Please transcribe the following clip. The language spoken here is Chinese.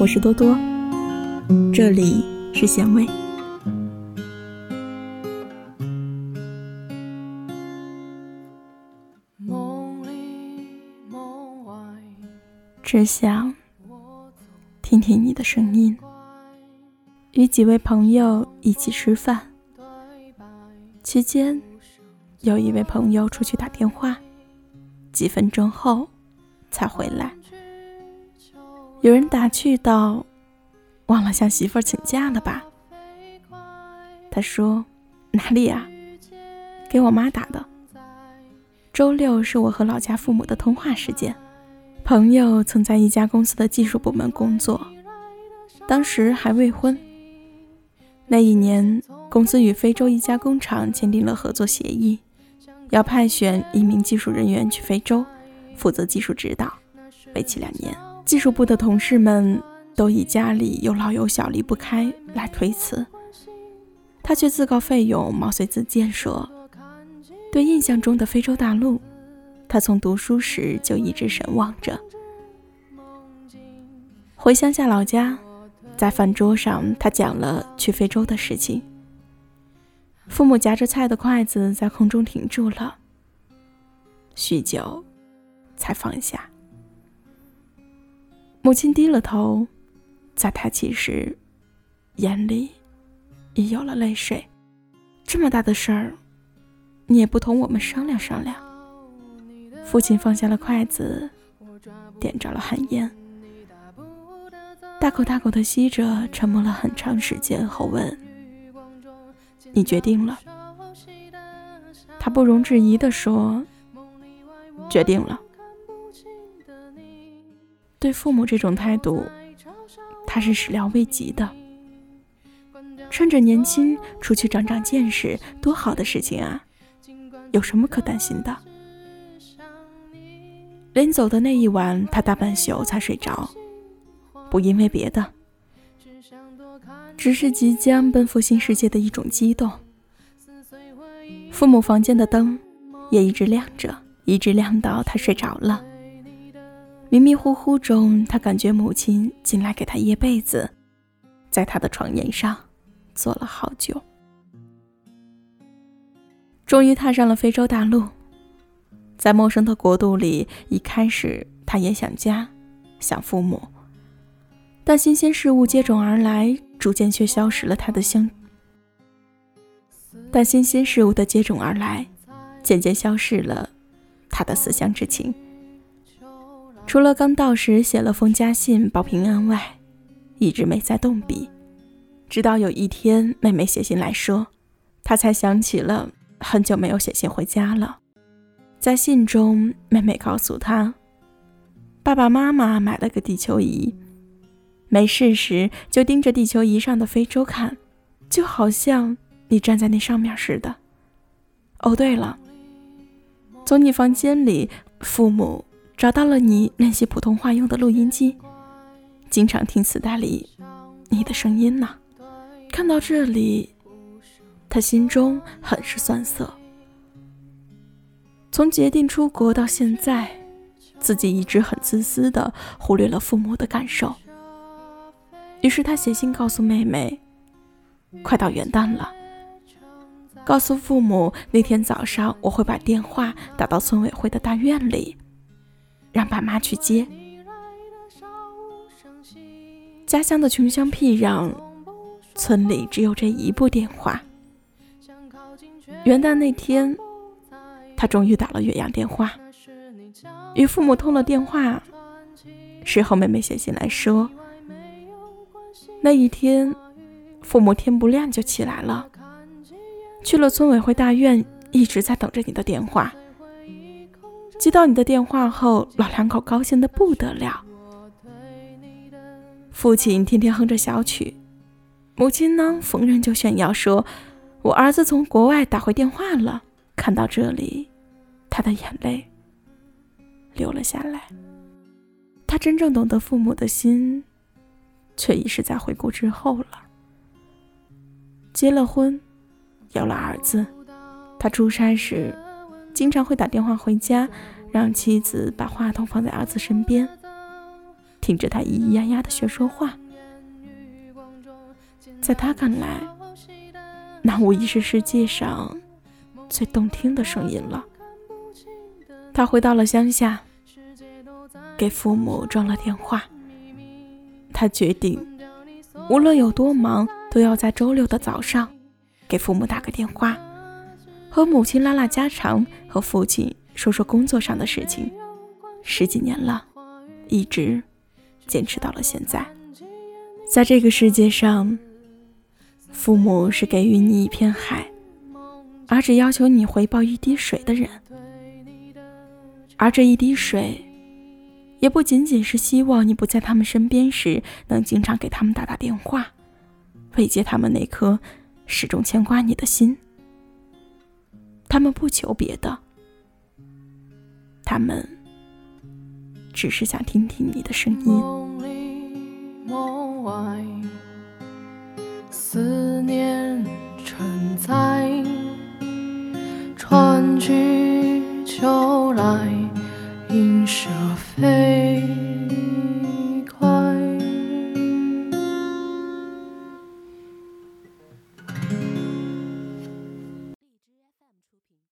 我是多多，这里是咸味。只想听听你的声音。与几位朋友一起吃饭，期间有一位朋友出去打电话，几分钟后才回来。有人打趣道：“忘了向媳妇儿请假了吧？”他说：“哪里呀？给我妈打的。周六是我和老家父母的通话时间。”朋友曾在一家公司的技术部门工作，当时还未婚。那一年，公司与非洲一家工厂签订了合作协议，要派遣一名技术人员去非洲，负责技术指导，为期两年。技术部的同事们都以家里有老有小离不开来推辞，他却自告奋勇，毛遂自荐说：“对印象中的非洲大陆。”他从读书时就一直神往着。回乡下老家，在饭桌上，他讲了去非洲的事情。父母夹着菜的筷子在空中停住了，许久，才放下。母亲低了头，在抬起时，眼里已有了泪水。这么大的事儿，你也不同我们商量商量？父亲放下了筷子，点着了旱烟，大口大口的吸着，沉默了很长时间后问：“你决定了？”他不容置疑地说：“决定了。”对父母这种态度，他是始料未及的。趁着年轻出去长长见识，多好的事情啊！有什么可担心的？临走的那一晚，他大半宿才睡着，不因为别的，只是即将奔赴新世界的一种激动。父母房间的灯也一直亮着，一直亮到他睡着了。迷迷糊糊中，他感觉母亲进来给他掖被子，在他的床沿上坐了好久，终于踏上了非洲大陆。在陌生的国度里，一开始他也想家，想父母，但新鲜事物接踵而来，逐渐却消失了他的乡。但新鲜事物的接踵而来，渐渐消逝了他的思乡之情。除了刚到时写了封家信报平安外，一直没再动笔。直到有一天，妹妹写信来说，她才想起了很久没有写信回家了。在信中，妹妹告诉他，爸爸妈妈买了个地球仪，没事时就盯着地球仪上的非洲看，就好像你站在那上面似的。哦，对了，从你房间里，父母找到了你练习普通话用的录音机，经常听磁带里你的声音呢。看到这里，他心中很是酸涩。从决定出国到现在，自己一直很自私的忽略了父母的感受。于是他写信告诉妹妹，快到元旦了，告诉父母那天早上我会把电话打到村委会的大院里，让爸妈去接。家乡的穷乡僻壤，村里只有这一部电话。元旦那天。他终于打了岳阳电话，与父母通了电话。事后，妹妹写信来说，那一天，父母天不亮就起来了，去了村委会大院，一直在等着你的电话。接到你的电话后，老两口高兴的不得了。父亲天天哼着小曲，母亲呢，逢人就炫耀说：“我儿子从国外打回电话了。”看到这里。他的眼泪流了下来。他真正懂得父母的心，却已是在回国之后了。结了婚，有了儿子，他出差时经常会打电话回家，让妻子把话筒放在儿子身边。听着他咿咿呀呀的学说话。在他看来，那无疑是世界上最动听的声音了。他回到了乡下，给父母装了电话。他决定，无论有多忙，都要在周六的早上给父母打个电话，和母亲拉拉家常，和父亲说说工作上的事情。十几年了，一直坚持到了现在。在这个世界上，父母是给予你一片海，而只要求你回报一滴水的人。而这一滴水，也不仅仅是希望你不在他们身边时，能经常给他们打打电话，慰藉他们那颗始终牵挂你的心。他们不求别的。他们只是想听听你的声音。